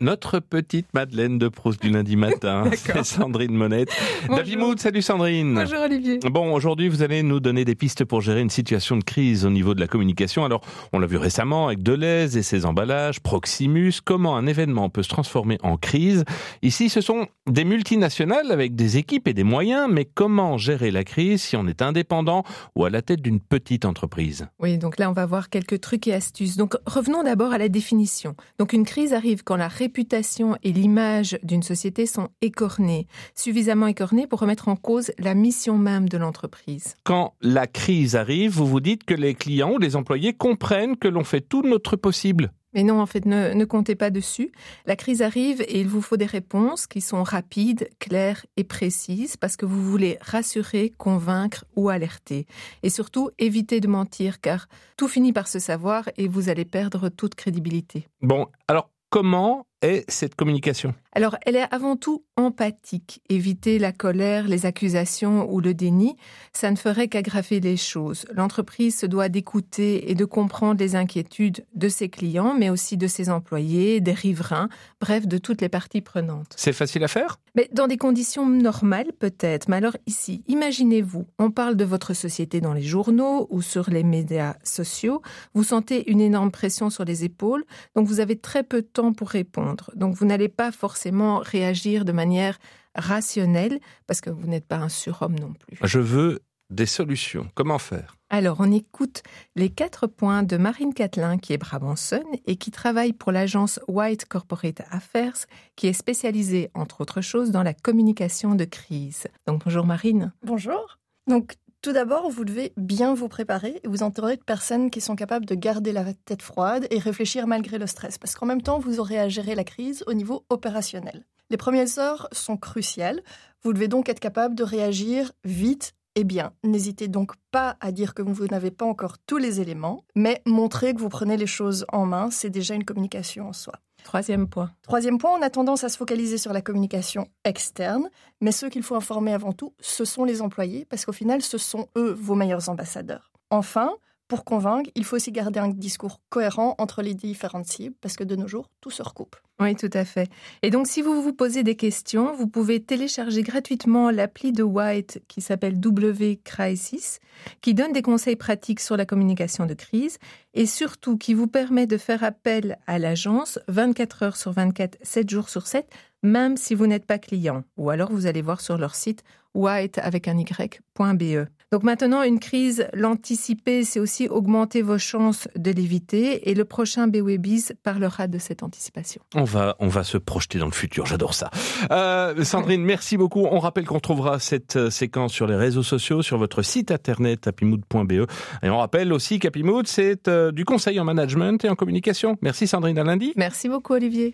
notre petite Madeleine de Proust du lundi matin. C'est Sandrine Monette. David Mood, salut Sandrine. Bonjour Olivier. Bon, aujourd'hui, vous allez nous donner des pistes pour gérer une situation de crise au niveau de la communication. Alors, on l'a vu récemment avec Deleuze et ses emballages, Proximus, comment un événement peut se transformer en crise. Ici, ce sont des multinationales avec des équipes et des moyens, mais comment gérer la crise si on est indépendant ou à la tête d'une petite entreprise? Oui, donc là, on va voir quelques trucs et astuces. Donc, revenons d'abord à la définition. Donc, une crise arrive quand la réputation et l'image d'une société sont écornées, suffisamment écornées pour remettre en cause la mission même de l'entreprise. Quand la crise arrive, vous vous dites que les clients ou les employés comprennent que l'on fait tout notre possible. Mais non, en fait, ne, ne, comptez pas dessus. La crise arrive et il vous faut des réponses qui sont rapides, claires et précises parce que vous voulez rassurer, convaincre ou alerter. Et surtout, éviter de mentir car tout finit par se savoir et vous allez perdre toute crédibilité. Bon, alors comment est cette communication? Alors, elle est avant tout empathique. Éviter la colère, les accusations ou le déni, ça ne ferait qu'aggraver les choses. L'entreprise se doit d'écouter et de comprendre les inquiétudes de ses clients, mais aussi de ses employés, des riverains, bref, de toutes les parties prenantes. C'est facile à faire? Mais dans des conditions normales, peut-être. Mais alors ici, imaginez-vous, on parle de votre société dans les journaux ou sur les médias sociaux, vous sentez une énorme pression sur les épaules, donc vous avez très peu de temps pour répondre. Donc vous n'allez pas forcément réagir de manière rationnelle parce que vous n'êtes pas un surhomme non plus. Je veux des solutions. Comment faire? Alors, on écoute les quatre points de Marine Catlin, qui est brabançonne et qui travaille pour l'agence White Corporate Affairs, qui est spécialisée, entre autres choses, dans la communication de crise. Donc, bonjour Marine. Bonjour. Donc, tout d'abord, vous devez bien vous préparer et vous entourer de personnes qui sont capables de garder la tête froide et réfléchir malgré le stress, parce qu'en même temps, vous aurez à gérer la crise au niveau opérationnel. Les premières heures sont cruciales. Vous devez donc être capable de réagir vite et bien. N'hésitez donc pas à dire que vous n'avez pas encore tous les éléments, mais montrer que vous prenez les choses en main, c'est déjà une communication en soi. Troisième point. Troisième point, on a tendance à se focaliser sur la communication externe, mais ceux qu'il faut informer avant tout, ce sont les employés, parce qu'au final, ce sont eux vos meilleurs ambassadeurs. Enfin, pour convaincre, il faut aussi garder un discours cohérent entre les différentes cibles, parce que de nos jours, tout se recoupe. Oui, tout à fait. Et donc, si vous vous posez des questions, vous pouvez télécharger gratuitement l'appli de White qui s'appelle W Crisis, qui donne des conseils pratiques sur la communication de crise et surtout qui vous permet de faire appel à l'agence 24 heures sur 24, 7 jours sur 7, même si vous n'êtes pas client. Ou alors, vous allez voir sur leur site white avec un y.be. Donc maintenant, une crise, l'anticiper, c'est aussi augmenter vos chances de l'éviter. Et le prochain BWBIS parlera de cette anticipation. On va, on va se projeter dans le futur. J'adore ça. Euh, Sandrine, merci beaucoup. On rappelle qu'on trouvera cette euh, séquence sur les réseaux sociaux, sur votre site internet happymood.be. Et on rappelle aussi qu'Happymood, c'est euh, du conseil en management et en communication. Merci Sandrine, à lundi. Merci beaucoup Olivier.